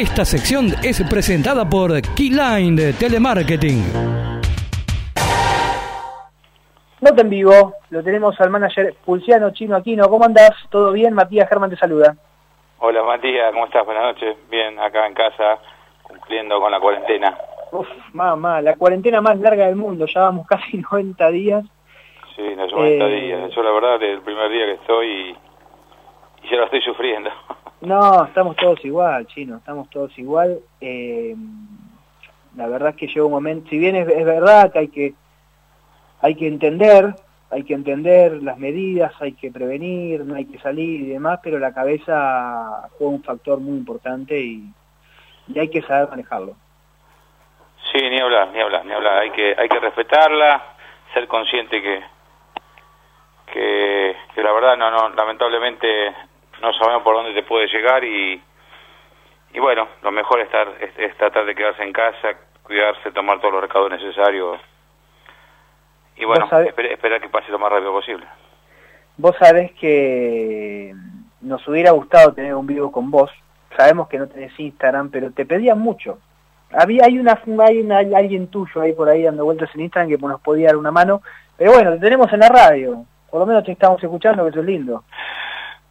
Esta sección es presentada por Keyline de Telemarketing. Nota en vivo, lo tenemos al manager Pulciano Chino Aquino. ¿Cómo andás? ¿Todo bien? Matías Germán te saluda. Hola Matías, ¿cómo estás? Buenas noches. Bien, acá en casa, cumpliendo con la cuarentena. Uf, mamá, la cuarentena más larga del mundo, ya vamos casi 90 días. Sí, los 90 Eh, días. Yo la verdad, el primer día que estoy y, y ya lo estoy sufriendo. No, estamos todos igual, chino, estamos todos igual. Eh, la verdad es que llega un momento, si bien es, verdad que hay que hay que entender, hay que entender las medidas, hay que prevenir, no hay que salir y demás, pero la cabeza juega un factor muy importante y, y hay que saber manejarlo. Sí, ni hablar, ni hablar, ni hablar. Hay que, hay que respetarla, ser consciente que, que, que la verdad, no, no, lamentablemente no sabemos por dónde te puede llegar y, y bueno, lo mejor es, estar, es, es tratar de quedarse en casa, cuidarse, tomar todos los recaudos necesarios y bueno, esperar que pase lo más rápido posible. Vos sabés que nos hubiera gustado tener un vivo con vos. Sabemos que no tenés Instagram, pero te pedían mucho. Había hay una hay una- alguien tuyo ahí por ahí dando vueltas en Instagram que nos podía dar una mano. Pero bueno, te tenemos en la radio. Por lo menos te estamos escuchando, que eso es lindo.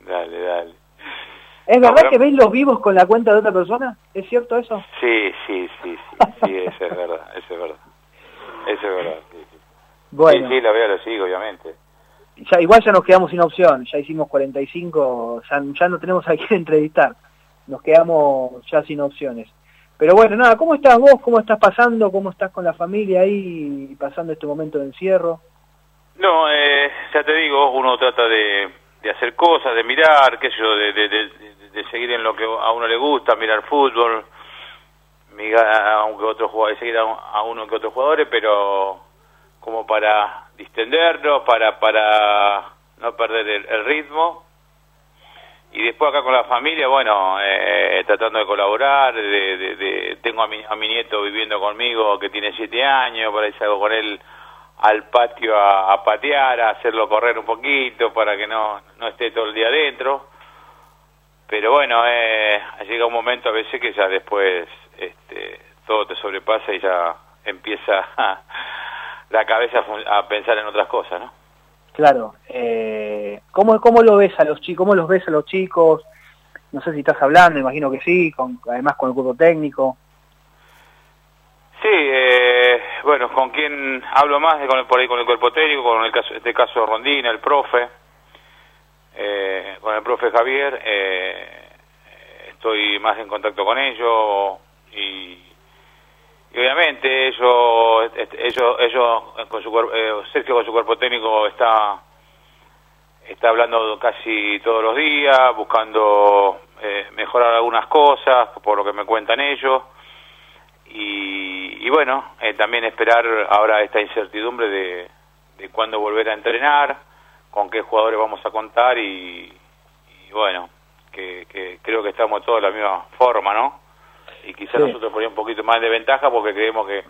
Dale, dale. ¿Es verdad que ves los vivos con la cuenta de otra persona? ¿Es cierto eso? Sí, sí, sí, sí, sí, eso es verdad, eso es verdad. Eso es verdad, sí, sí. Bueno, Sí, sí, la veo, lo sigo, obviamente. ya, igual ya nos quedamos sin opción. Ya hicimos 45, ya, ya no tenemos a quién entrevistar. Nos quedamos ya sin opciones. Pero bueno, nada, ¿cómo estás vos? ¿Cómo estás pasando? ¿Cómo estás con la familia ahí pasando este momento de encierro? No, eh, ya te digo, uno trata de, de hacer cosas, de mirar, qué sé yo, de, de, seguir en lo que a uno le gusta, mirar fútbol, mirar a un que otro jugador, seguir a, a uno que otros jugadores, pero como para distendernos, para para no perder el, ritmo. Y después acá con la familia, bueno, eh, tratando de colaborar, de- tengo a mi, a mi nieto viviendo conmigo que tiene siete años, por ahí salgo con él al patio a, patear, a hacerlo correr un poquito para que no, no esté todo el día adentro. Pero bueno, eh, llega un momento a veces que ya después este, todo te sobrepasa y ya empieza la cabeza a pensar en otras cosas, ¿no? Claro, eh, ¿cómo, ¿cómo lo ves a los chicos? ¿Cómo los ves a los chicos? No sé si estás hablando, imagino que sí, con, además con el cuerpo técnico. Sí, eh, bueno, con quien hablo más con el, por ahí con el cuerpo técnico, con el caso, este caso Rondina, el profe, eh, con el profe Javier, eh, estoy más en contacto con ellos y, obviamente ellos, este, ellos, ellos con su eh, Sergio con su cuerpo técnico está está hablando casi todos los días, buscando eh, mejorar algunas cosas, por lo que me cuentan ellos y, y bueno, eh, también esperar ahora esta incertidumbre de, de cuándo volver a entrenar, con qué jugadores vamos a contar y, y bueno, que, que creo que estamos todos de la misma forma, ¿no? Y quizás Sí. nosotros ponemos un poquito más de ventaja porque creemos que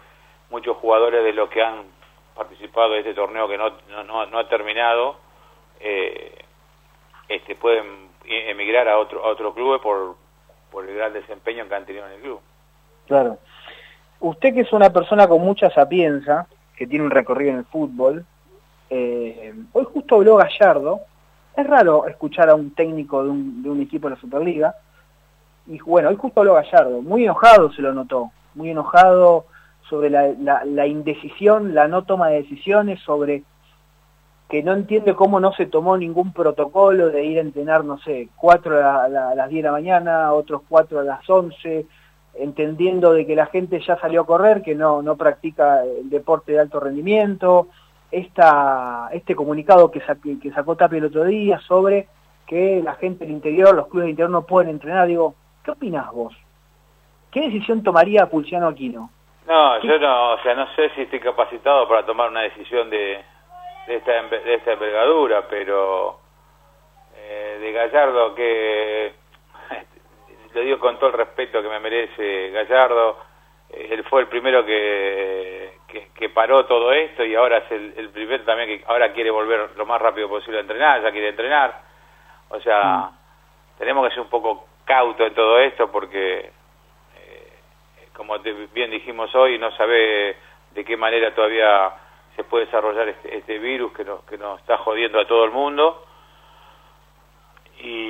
muchos jugadores de los que han participado de este torneo que no, no, no, no ha terminado, eh, este pueden emigrar a otro, a otro club por, por el gran desempeño que han tenido en el club. Claro. Usted que es una persona con mucha sapienza, que tiene un recorrido en el fútbol, eh, hoy justo habló Gallardo, es raro escuchar a un técnico de un, de un equipo de la Superliga, y bueno, hoy justo habló Gallardo, muy enojado se lo notó, muy enojado sobre la, la, la indecisión, la no toma de decisiones, sobre que no entiende cómo no se tomó ningún protocolo de ir a entrenar, no sé, cuatro a, la- a las 10 de la mañana, otros cuatro a las 11, entendiendo de que la gente ya salió a correr, que no, no practica el deporte de alto rendimiento, esta, este comunicado que, sa- que sacó Tapia el otro día sobre que la gente del interior, los clubes del interior no pueden entrenar, digo, ¿qué opinás vos? ¿Qué decisión tomaría Pulciano Aquino? No, yo no, o sea, no sé si estoy capacitado para tomar una decisión de, de, esta, de esta envergadura, pero eh, de Gallardo que, lo digo con todo el respeto que me merece Gallardo, eh, él fue el primero que, que, que paró todo esto y ahora es el, el primero también que ahora quiere volver lo más rápido posible a entrenar, ya quiere entrenar, o sea, tenemos que ser un poco cautos en todo esto porque como bien dijimos hoy, no sabe de qué manera todavía se puede desarrollar este, este virus que nos, que nos está jodiendo a todo el mundo. Y,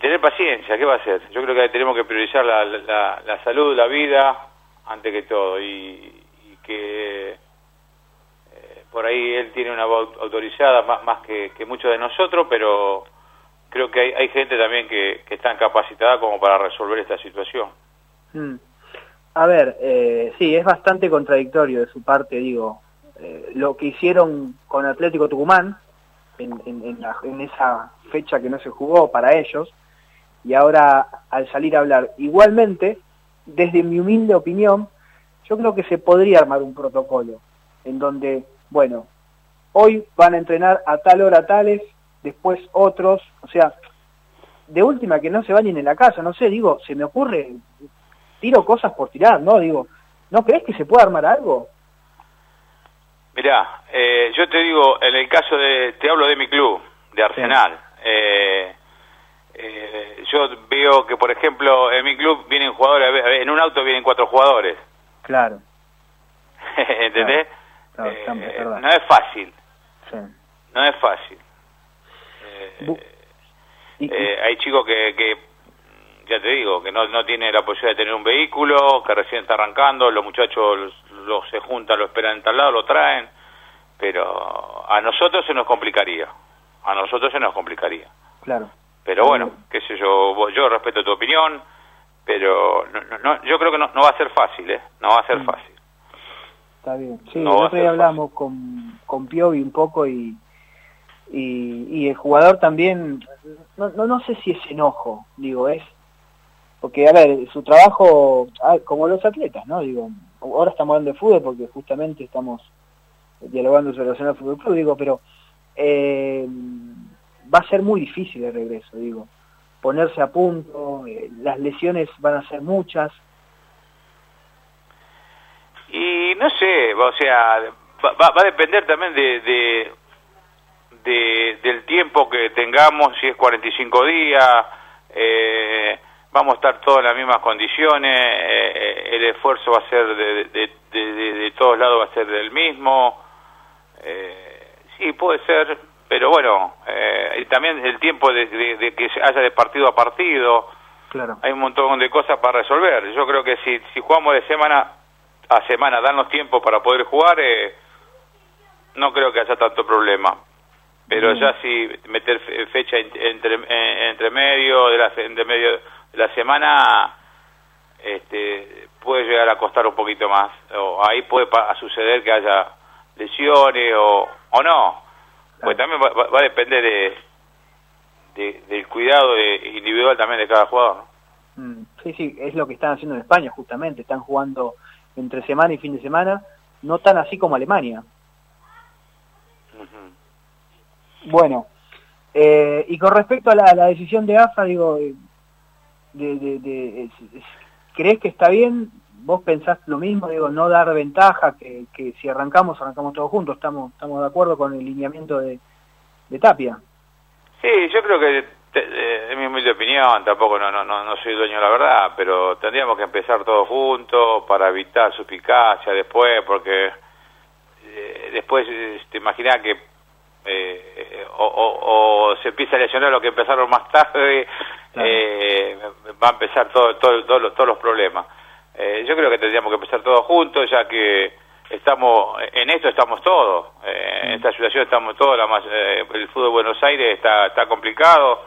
tener paciencia, ¿qué va a hacer? Yo creo que tenemos que priorizar la, la, salud, la vida, antes que todo. Y, que eh, por ahí él tiene una voz autorizada más, más que, que muchos de nosotros, pero creo que hay, hay gente también que, que está capacitada como para resolver esta situación. Mm. A ver, eh, sí, es bastante contradictorio de su parte, digo, eh, lo que hicieron con Atlético Tucumán en, en, esa fecha que no se jugó para ellos, y ahora al salir a hablar, igualmente, desde mi humilde opinión, yo creo que se podría armar un protocolo en donde, bueno, hoy van a entrenar a tal hora tales, después otros, o sea, de última que no se bañen en la casa, no sé, digo, se me ocurre, tiro cosas por tirar, ¿no? Digo, ¿no crees que se puede armar algo? Mirá, eh, yo te digo, en el caso de, te hablo de mi club, de Arsenal, eh, eh, yo veo que, por ejemplo, en mi club vienen jugadores, en un auto vienen cuatro jugadores. Claro. ¿Entendés? no es fácil. Sí. No es fácil. Eh, hay chicos que, que, ya te digo, que no, no tienen la posibilidad de tener un vehículo, que recién está arrancando, los muchachos los, se juntan, lo esperan en tal lado, lo traen, pero a nosotros se nos complicaría, a nosotros se nos complicaría. Claro. Pero bueno, qué sé yo, yo respeto tu opinión, pero no, yo creo que no, no va a ser fácil, ¿eh? No va a ser mm. fácil. Está bien. Sí, nosotros hablamos con, con Piovi un poco y y, el jugador también, no, no, no sé si es enojo, digo, es, porque a ver, su trabajo, ah, como los atletas, ¿no? Digo, ahora estamos hablando de fútbol porque justamente estamos dialogando sobre el fútbol club, digo, pero eh, va a ser muy difícil el regreso, digo, ponerse a punto, eh, las lesiones van a ser muchas. Y no sé, o sea, va, va a depender también de del tiempo que tengamos, si es 45 días, eh, vamos a estar todos en las mismas condiciones, eh, el esfuerzo va a ser de, de, todos lados, va a ser del mismo. Eh, sí, puede ser, pero bueno, y también el tiempo de, que haya de partido a partido. Claro. Hay un montón de cosas para resolver. Yo creo que si, si jugamos de semana a semana, darnos tiempo para poder jugar, no creo que haya tanto problema pero mm. ya si meter fecha entre, entre medio de la entre medio de la semana este puede llegar a costar un poquito más o ahí puede suceder que haya lesiones o, o no. Pues también va, a depender de, del cuidado individual también de cada jugador mm, sí sí es lo que están haciendo en España justamente. Están jugando entre semana y fin de semana no tan así como Alemania. Bueno, eh, y con respecto a la, decisión de AFA, digo, eh, de, ¿crees que está bien? ¿Vos pensás lo mismo? Digo, no dar ventaja, que, que si arrancamos, arrancamos todos juntos, estamos, estamos de acuerdo con el lineamiento de, Tapia. Sí, yo creo que es mi humilde opinión, tampoco no, no, no soy dueño de la verdad, pero tendríamos que empezar todos juntos para evitar su eficacia después, porque eh, después te imaginas que eh, o, se empieza a lesionar lo que empezaron más tarde, eh, va a empezar todo, todo, todos los problemas. Eh, yo creo que tendríamos que empezar todos juntos, ya que estamos en esto estamos todos, en esta situación estamos todos, la más, el fútbol de Buenos Aires está, está complicado,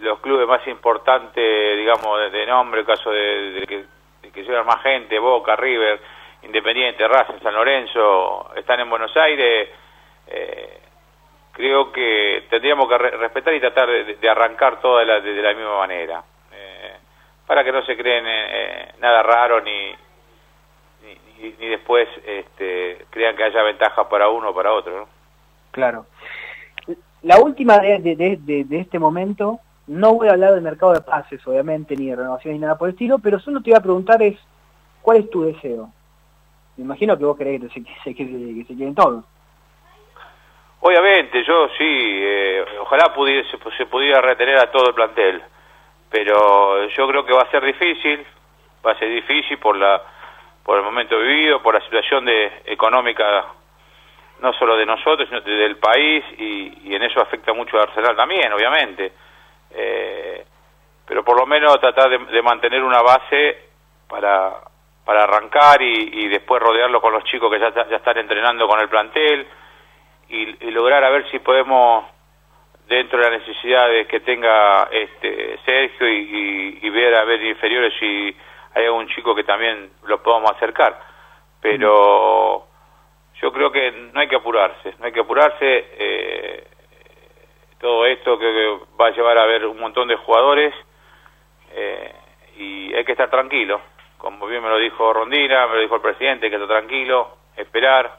los clubes más importantes, digamos, de, nombre, el caso de, que, de que llegan más gente, Boca, River, Independiente, Racing, San Lorenzo, están en Buenos Aires, eh, creo que tendríamos que respetar y tratar de, arrancar todo de la, de, la misma manera, eh, para que no se creen eh, nada raro ni, ni, después este, crean que haya ventaja para uno o para otro. Claro. La última de, de, este momento, no voy a hablar del mercado de pases, obviamente, ni de renovaciones ni nada por el estilo, pero solo te iba a preguntar es, ¿cuál es tu deseo? Me imagino que vos querés que se, que se, que queden todos. Obviamente, yo sí, eh, ojalá pudiese, se pudiera retener a todo el plantel, pero yo creo que va a ser difícil, va a ser difícil por la por el momento vivido, por la situación de económica no solo de nosotros, sino del país, y, y en eso afecta mucho a Arsenal también, obviamente. Eh, pero por lo menos tratar de, mantener una base para, para arrancar y, después rodearlo con los chicos que ya, ya están entrenando con el plantel y lograr a ver si podemos dentro de las necesidades que tenga este Sergio y, ver a ver inferiores si hay algún chico que también lo podamos acercar. Pero yo creo que no hay que apurarse no hay que apurarse eh, todo esto que va a llevar a ver un montón de jugadores eh, y hay que estar tranquilo. Como bien me lo dijo Rondina me lo dijo el presidente que estar tranquilo esperar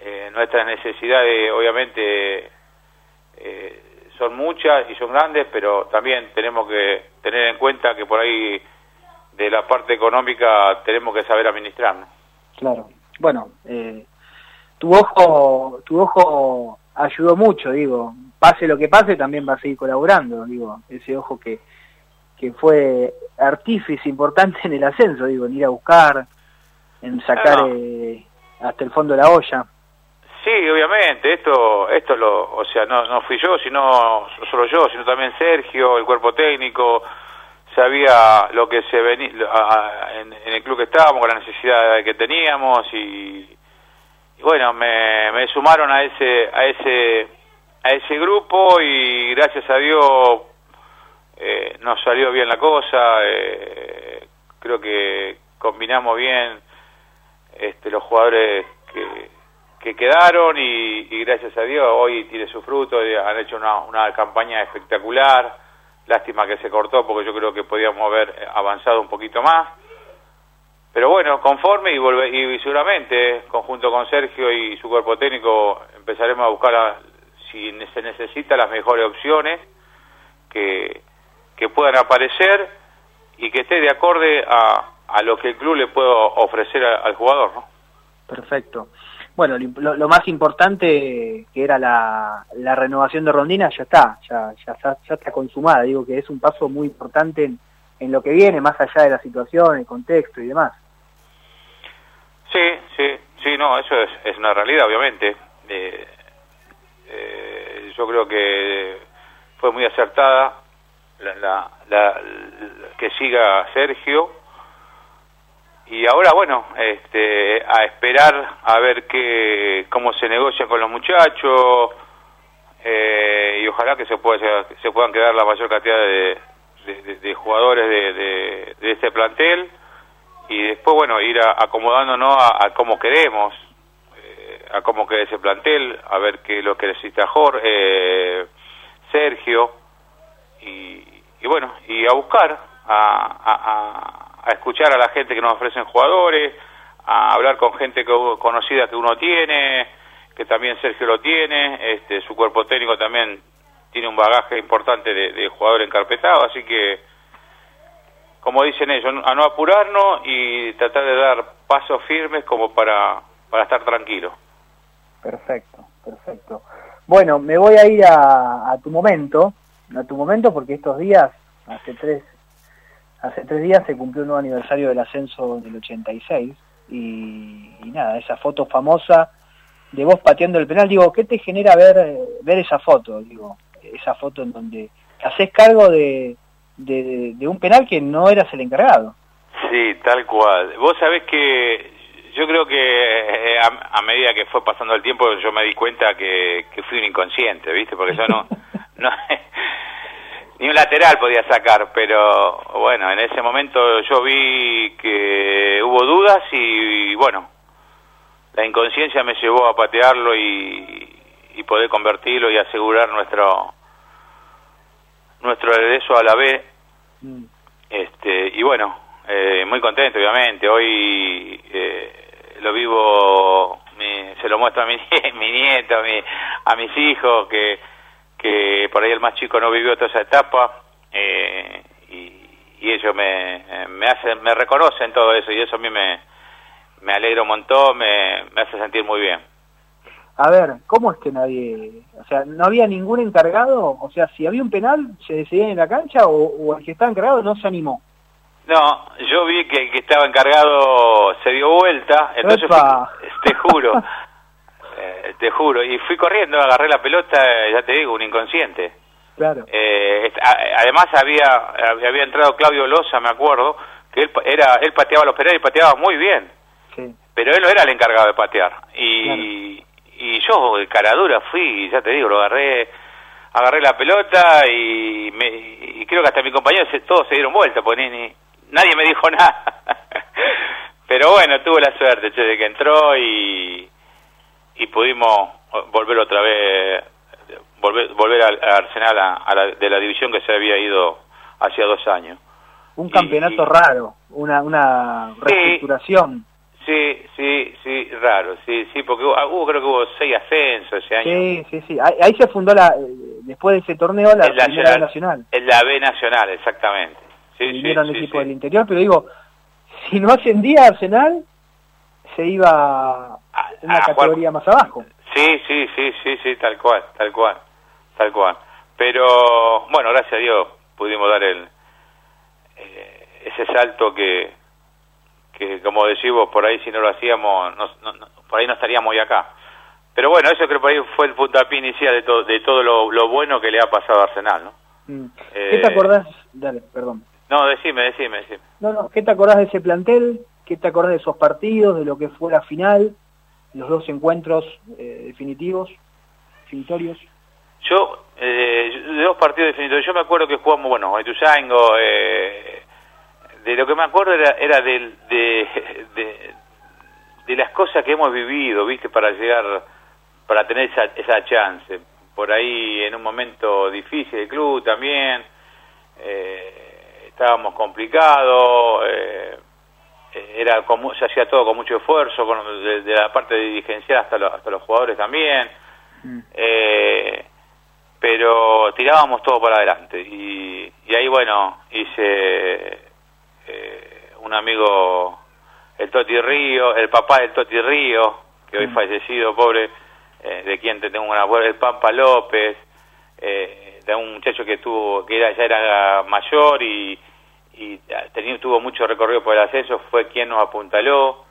eh, nuestras necesidades obviamente eh, son muchas y son grandes, pero también tenemos que tener en cuenta que por ahí de la parte económica tenemos que saber administrarnos. Claro. Bueno, eh, tu ojo, tu ojo ayudó mucho, digo. Pase lo que pase, también va a seguir colaborando, digo. Ese ojo que que fue artífice importante en el ascenso, digo, en ir a buscar, en sacar eh, hasta el fondo de la olla. Sí, obviamente, esto, esto lo, o sea, no, no fui yo, sino solo yo, sino también Sergio, el cuerpo técnico, sabía lo que se venía en, el club que estábamos, con la necesidad que teníamos y, bueno, me, me, sumaron a ese, a ese, a ese grupo y gracias a Dios eh, nos salió bien la cosa, eh, creo que combinamos bien este, los jugadores que que quedaron y, gracias a Dios hoy tiene su fruto, han hecho una, campaña espectacular, lástima que se cortó porque yo creo que podíamos haber avanzado un poquito más, pero bueno, conforme y, y seguramente, conjunto con Sergio y su cuerpo técnico, empezaremos a buscar, si se necesita, las mejores opciones que, que puedan aparecer y que esté de acorde a, a lo que el club le puede ofrecer al jugador, ¿no? Perfecto bueno, lo, más importante que era la, la, renovación de Rondina ya está, ya, ya, ya está consumada. Digo que es un paso muy importante en, en, lo que viene, más allá de la situación, el contexto y demás. Sí, sí, sí, no, eso es, es una realidad, obviamente. Eh, eh, yo creo que fue muy acertada la, la, la, que siga Sergio y ahora bueno este a esperar a ver qué cómo se negocia con los muchachos eh, y ojalá que se pueda se puedan quedar la mayor cantidad de, de, jugadores de, este plantel. Y después bueno ir acomodándonos a, a cómo queremos eh, a cómo queda ese plantel a ver qué lo que necesita Jorge eh, Sergio. Y, y, bueno y a buscar a a escuchar a la gente que nos ofrecen jugadores, a hablar con gente conocida que uno tiene, que también Sergio lo tiene, este, su cuerpo técnico también tiene un bagaje importante de, jugador encarpetado, así que, como dicen ellos, a no apurarnos y tratar de dar pasos firmes como para, para estar tranquilo. Perfecto, perfecto. Bueno, me voy a ir a, a tu momento, a tu momento porque estos días, hace tres hace tres días se cumplió un nuevo aniversario del ascenso del 86 y, y, nada, esa foto famosa de vos pateando el penal, digo, ¿qué te genera ver, ver esa foto? Digo, esa foto en donde haces cargo de, de, un penal que no eras el encargado. Sí, tal cual. Vos sabés que yo creo que eh, a, medida que fue pasando el tiempo yo me di cuenta que, que fui un inconsciente, ¿viste? Porque yo no, no ni un lateral podía sacar, pero bueno, en ese momento yo vi que hubo dudas y, bueno, la inconsciencia me llevó a patearlo y, poder convertirlo y asegurar nuestro nuestro regreso a la B. Mm. Este, y bueno, eh, muy contento obviamente, hoy eh, lo vivo, se lo muestro a mi, mi nieto, a, mi, a mis hijos, que por ahí el más chico no vivió toda esa etapa eh, y, ellos me, me hacen, me reconocen todo eso y eso a mí me, me alegra un montón, me, me hace sentir muy bien. A ver, ¿cómo es que nadie, o sea, no había ningún encargado? O sea, si había un penal, ¿se decidía en la cancha o, el que estaba encargado no se animó? No, yo vi que el que estaba encargado se dio vuelta, entonces fui- te juro, te juro, y fui corriendo, agarré la pelota, eh, ya te digo, un inconsciente. Claro. Eh, además había había entrado Claudio Loza, me acuerdo, que él era él pateaba los penales y pateaba muy bien, Sí. pero él no era el encargado de patear. Y, y yo de cara dura fui, ya te digo, lo agarré agarré la pelota y, me, y creo que hasta mi compañero se, todos se dieron vuelta, porque ni- ni- nadie me dijo nada. pero bueno, tuve la suerte che, de que entró y, y pudimos volver otra vez volver volver al a Arsenal a, a la, de la división que se había ido hacía dos años. Un campeonato y- raro, una, una reestructuración. Sí, sí, sí, raro, sí, sí, porque hubo, hubo- creo que hubo seis ascensos ese año. Sí, sí, sí. Ahí, ahí se fundó, la eh, después de ese torneo, la El primera B nacional. En la B Nacional, exactamente. Sí, sí, Vinieron sí, equipos sí. del interior, pero digo, si no ascendía Arsenal, se iba A- una a jugar- categoría más abajo. Sí, sí, sí, sí, sí, tal cual, tal cual, tal cual. Pero, bueno, gracias a Dios pudimos dar el eh, ese salto que, que, como decimos, por ahí si no lo hacíamos, no- no- no- por ahí no estaríamos hoy acá. Pero bueno, eso creo que por ahí fue el puntapié inicial de, todo de todo lo, lo bueno que le ha pasado a Arsenal, ¿no? Mm. Eh, ¿Qué te acordás? Dale, perdón. No, decime, decime, decime. No, no, ¿qué te acordás de ese plantel? ¿Qué te acordás de esos partidos, de lo que fue la final, los dos encuentros eh, definitivos, definitorios? Yo, eh, de dos partidos definitivos, yo me acuerdo que jugamos, bueno, Ituzaingo, eh, de lo que me acuerdo era, era del, de, de, de las cosas que hemos vivido, ¿viste? Para llegar, para tener esa, esa chance. Por ahí, en un momento difícil del club también, eh, estábamos complicados, eh, era con mu- se hacía todo con mucho esfuerzo, con, de, de la parte dirigencial hasta, lo- hasta los jugadores también. Mm. Eh, pero tirábamos todo para adelante y, y ahí bueno hice eh, un amigo el Toti Río el papá del Toti Río que hoy Mm. fallecido pobre eh, de quien te tengo una buena el Pampa López eh, de un muchacho que tuvo que era ya era mayor y, y tenía, tuvo mucho recorrido por el ascenso fue quien nos apuntaló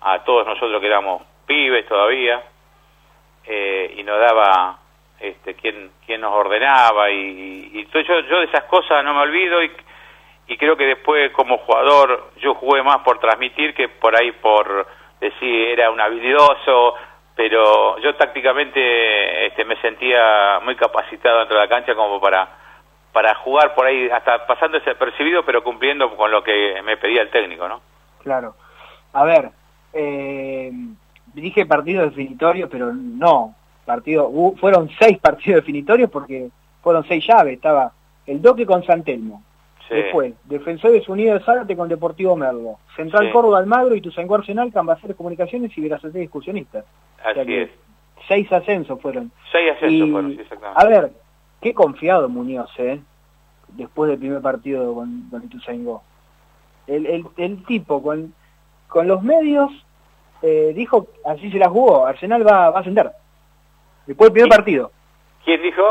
a todos nosotros que éramos pibes todavía eh, y nos daba este quién quién nos ordenaba y, y todo- yo yo de esas cosas no me olvido y, y creo que después como jugador yo jugué más por transmitir que por ahí por decir era un habilidoso pero yo tácticamente este me sentía muy capacitado dentro de la cancha como para para jugar por ahí hasta pasando ese percibido pero cumpliendo con lo que me pedía el técnico no Claro. A ver, eh, dije partido definitorio, pero no. Partido, fueron seis partidos definitorios porque fueron seis llaves. Estaba el Doque con Santelmo. Sí. Después, Defensores Unidos de Zárate con Deportivo Merlo. Central Sí. Córdoba Almagro y Tuzangó Arsenal, Cambaceres Comunicaciones y. O sea así es Seis ascensos fueron. seis ascensos Y, fueron sí, exactamente a ver, qué confiado Muñoz, ¿eh? Después del primer partido con, con Ituzaingó. El, el, el tipo con, con los medios eh, dijo, así se la jugó, Arsenal va, va a ascender. Después del primer partido, quién dijo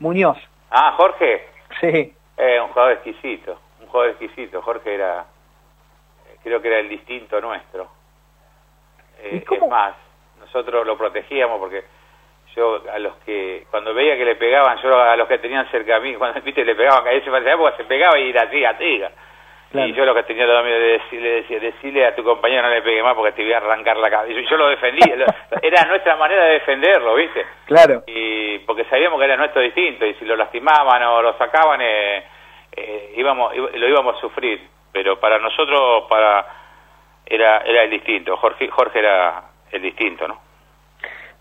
Muñoz. ah Jorge Sí, Eh, un jugador exquisito, un jugador exquisito. Jorge era, eh, creo que era el distinto nuestro. Eh, es más, nosotros lo protegíamos porque yo a los que, cuando veía que le pegaban, yo a los que tenían cerca a mí, cuando viste le pegaban, a ese época se pegaba y era tiga, tiga. Claro. Y yo lo que tenía todo miedo de decirle, decía, decirle a tu compañero no le pegue más porque te voy a arrancar la cabeza. Y yo lo defendía, era nuestra manera de defenderlo, ¿viste? claro. y porque sabíamos que era nuestro distinto y si lo lastimaban o lo sacaban eh, eh, íbamos lo íbamos a sufrir pero para nosotros para era era el distinto Jorge Jorge era el distinto no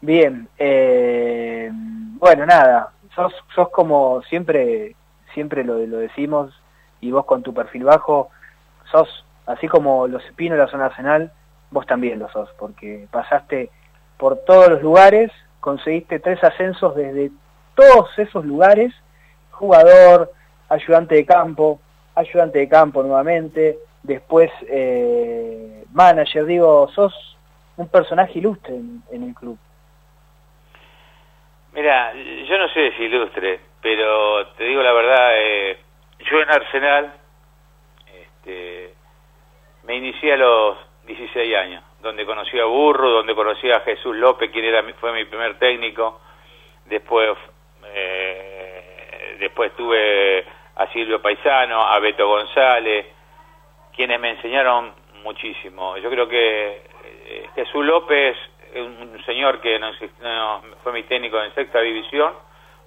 Bien, eh, bueno, nada, sos, sos como siempre, siempre lo, lo decimos, y vos con tu perfil bajo, sos, así como los Espinos de la zona Arsenal, vos también lo sos, porque pasaste por todos los lugares, conseguiste tres ascensos desde todos esos lugares, jugador, ayudante de campo, ayudante de campo nuevamente, después eh, manager, digo, sos un personaje ilustre en el club. Mira yo no sé si ilustre pero te digo la verdad eh, yo en Arsenal este, me inicié a los 16 años, donde conocí a Burro, donde conocí a Jesús López, quien era fue mi primer técnico, después eh, después tuve a Silvio Paisano, a Beto González, quienes me enseñaron muchísimo. Yo creo que eh, Jesús López, un señor que no, fue mi técnico en sexta división,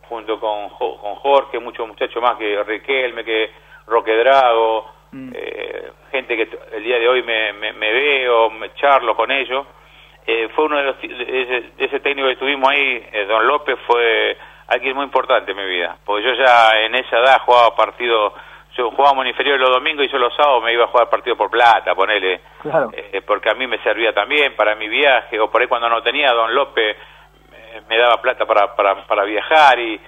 junto con, con Jorge, muchos muchachos más que Riquelme, que Roque Drago, mm. eh, gente que el día de hoy me, me, veo, me charlo con ellos. Eh, fue uno de los de ese, técnico que tuvimos ahí, eh, Don López, fue alguien muy importante en mi vida, porque yo ya en esa edad jugaba partidos, yo jugábamos en inferior los domingos y yo los sábados me iba a jugar partido por plata, ponele, porque a mí me servía también para mi viaje, o por ahí cuando no tenía, Don López me daba plata para, para, para viajar y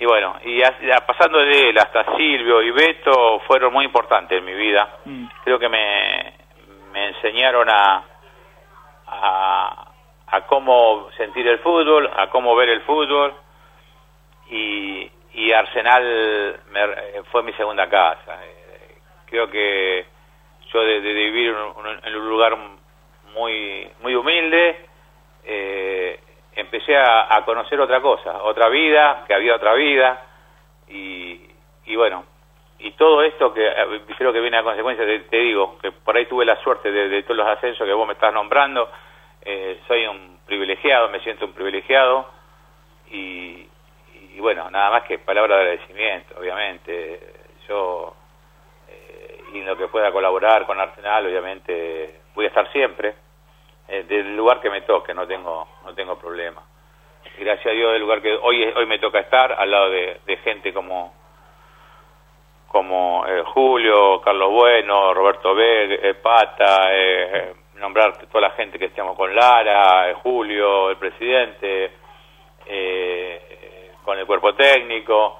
y bueno, y pasando de él hasta Silvio y Beto fueron muy importantes en mi vida. Mm. Creo que me, me enseñaron a, a, cómo sentir el fútbol, a cómo ver el fútbol y, y Arsenal fue mi segunda casa. Creo que yo de, vivir en un lugar muy muy humilde eh, empecé a, conocer otra cosa, otra vida, que había otra vida, y, y bueno, y todo esto que eh, creo que viene a consecuencia, te, digo, que por ahí tuve la suerte de, todos los ascensos que vos me estás nombrando, eh, soy un privilegiado, me siento un privilegiado, y, y, bueno, nada más que palabra de agradecimiento, obviamente, yo, eh, y en lo que pueda colaborar con Arsenal, obviamente, voy a estar siempre, eh, del lugar que me toque, no tengo, no tengo problema. Gracias a Dios del lugar que hoy, hoy me toca estar, al lado de, gente como como eh, Julio, Carlos Bueno, Roberto B, eh, Pata, nombrar toda la gente que estamos con Lara, Julio, el presidente, con el cuerpo técnico.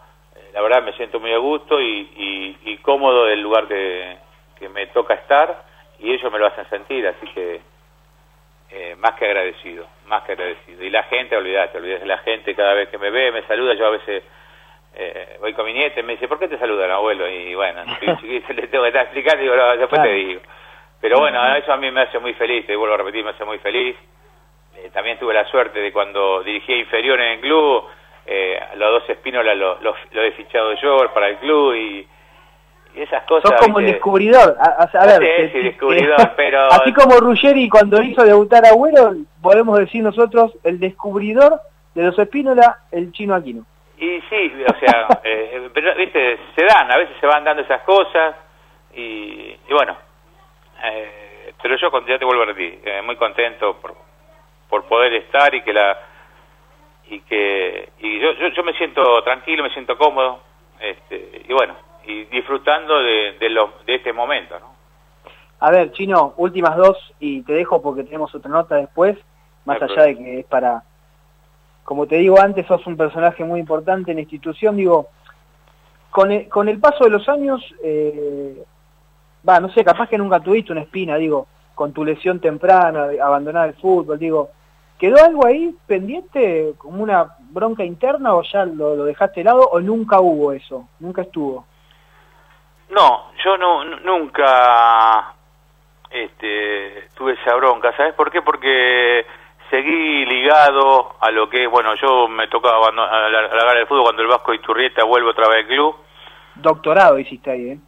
la verdad me siento muy a gusto y, y cómodo del lugar que, que me toca estar y ellos me lo hacen sentir, así que eh, más que agradecido, más que agradecido. Y la gente, olvídate, olvídate, la gente cada vez que me ve, me saluda, yo a veces eh, voy con mi nieta y me dice, ¿por qué te saludan, abuelo? Y bueno, le tengo que estar explicando y digo, después te digo. Pero bueno, eso a mí me hace muy feliz, te vuelvo a repetir, me hace muy feliz. Eh, también tuve la suerte de cuando dirigía inferior en el club, los dos espínolas los lo, lo, he fichado yo para el club y esas cosas. Sos como el descubridor. A, ver, sí, descubridor, pero. Así como Ruggeri cuando hizo debutar a Agüero, podemos decir nosotros el descubridor de los Espínola, el chino Aquino. Y sí, o sea, eh, pero, viste, se dan, a veces se van dando esas cosas y, bueno. Eh, pero yo ya te vuelvo a repetir, eh, muy contento por, por poder estar y que la y que y yo, yo, yo me siento tranquilo, me siento cómodo, este, y bueno, y disfrutando de, de, de este momento, ¿no? A ver, Chino, últimas dos y te dejo porque tenemos otra nota después, más allá de que es para... Como te digo antes, sos un personaje muy importante en la institución, digo, con el, con el paso de los años, eh, va, no sé, capaz que nunca tuviste una espina, digo, con tu lesión temprana, abandonar el fútbol, digo, ¿quedó algo ahí pendiente, como una bronca interna o ya lo, lo dejaste de lado o nunca hubo eso, nunca estuvo? No, yo no, nunca este, tuve esa bronca, ¿sabes por qué? Porque seguí ligado a lo que, bueno, yo me tocaba a la, gana del fútbol cuando el Vasco Iturrieta vuelve otra vez al club. Doctorado hiciste ahí, ¿eh?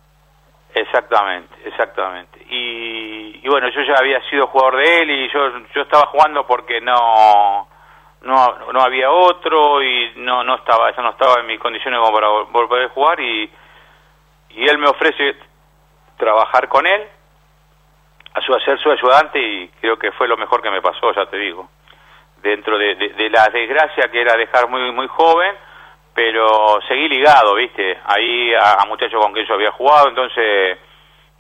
Exactamente, exactamente. Y, y, bueno, yo ya había sido jugador de él y yo, yo estaba jugando porque no, no, no había otro y no, no estaba, eso no estaba en mis condiciones como para volver a jugar y y él me ofrece trabajar con él, a su ser su ayudante y creo que fue lo mejor que me pasó, ya te digo. Dentro de, la desgracia que era dejar muy muy joven, pero seguí ligado, ¿viste? Ahí a, muchachos con quien yo había jugado, entonces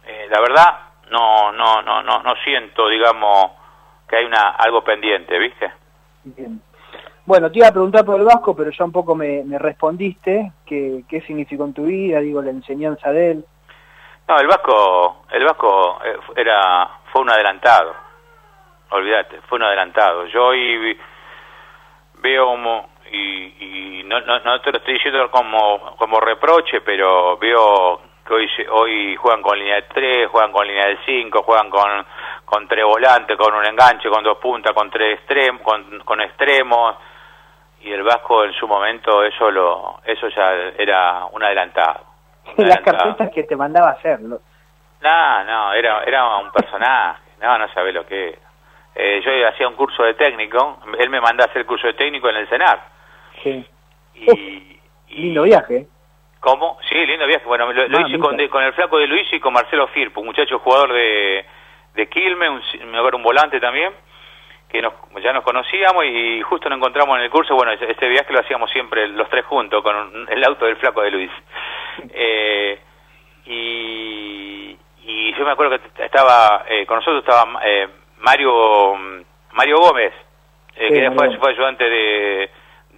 eh, la verdad no no no no no siento, digamos, que hay una algo pendiente, ¿viste? Bien. Bueno, te iba a preguntar por el Vasco, pero ya un poco me, respondiste. ¿Qué, ¿Qué significó en tu vida? Digo, la enseñanza de él. No, el Vasco, el Vasco eh, era, fue un adelantado. Olvídate, fue un adelantado. Yo hoy veo y, y no, no, no, te lo estoy diciendo como, como reproche, pero veo que hoy, hoy juegan con línea de 3, juegan con línea de 5, juegan con, con tres volantes, con un enganche, con dos puntas, con tres extremos, con, con extremos, y el Vasco en su momento eso lo eso ya era un adelantado. Las carpetas que te mandaba a hacer. No, no, era, era un personaje, no, no sabe lo que eh, yo hacía un curso de técnico, él me mandaba a hacer curso de técnico en el CENAR. Sí. Y, lindo viaje. ¿Cómo? Sí, lindo viaje. Bueno, lo, ah, hice con, con, el flaco de Luis y con Marcelo Firpo, un muchacho jugador de, de Quilme, un, un volante también que nos, ya nos conocíamos y justo nos encontramos en el curso, bueno, este viaje lo hacíamos siempre los tres juntos con el auto del flaco de Luis. Eh, y, y, yo me acuerdo que estaba, eh, con nosotros estaba eh, Mario Mario Gómez, eh, que fue ayudante de,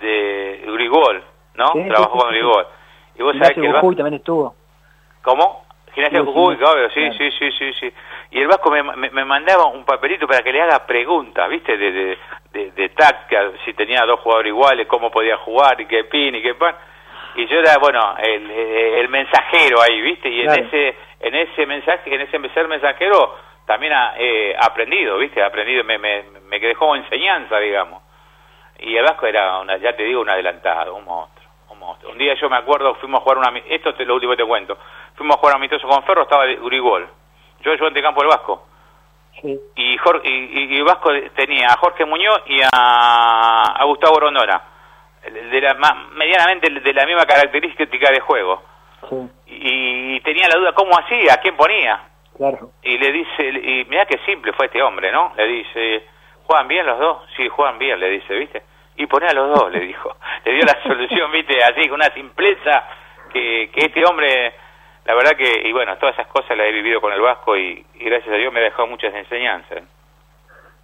de Urigol, ¿no? Trabajó con Urigol. Y vos sabés que el Jujuy también estuvo. ¿Cómo? Gimnasia Jujuy, obvio, sí, sí, sí, sí, sí y el Vasco me, me, mandaba un papelito para que le haga preguntas, ¿viste? De, de, de, de si tenía dos jugadores iguales, cómo podía jugar, y qué pin, y qué pan. Y yo era, bueno, el, el mensajero ahí, ¿viste? Y en ese en ese mensaje, en ese ser mensajero, también he aprendido, ¿viste? aprendido, me, me, me dejó enseñanza, digamos. Y el Vasco era, una, ya te digo, un adelantado, un monstruo, un monstruo. Un día yo me acuerdo, fuimos a jugar una... Esto es lo último que te cuento. Fuimos a jugar amistoso con Ferro, estaba de Urigol yo ayudante de campo del Vasco. Sí. Y, Jorge, y, y, Vasco tenía a Jorge Muñoz y a, a Gustavo Rondona, de la, medianamente de la misma característica de juego. Sí. Y, tenía la duda cómo hacía, a quién ponía. Claro. Y le dice, y mira qué simple fue este hombre, ¿no? Le dice, ¿juegan bien los dos? Sí, juegan bien, le dice, ¿viste? Y pone a los dos, le dijo. Le dio la solución, ¿viste? Así, con una simpleza que, que este hombre la verdad que, y bueno, todas esas cosas las he vivido con el Vasco y, gracias a Dios me ha dejado muchas enseñanzas.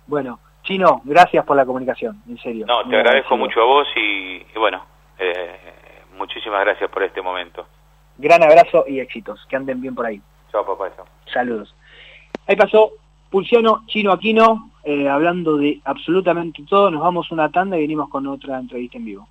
Bueno, Chino, gracias por la comunicación, en serio. No, te agradezco mucho a vos y, bueno, eh, muchísimas gracias por este momento. Gran abrazo y éxitos, que anden bien por ahí. Chao, papá. Saludos. Ahí pasó Pulciano Chino Aquino, eh, hablando de absolutamente todo. Nos vamos una tanda y venimos con otra entrevista en vivo.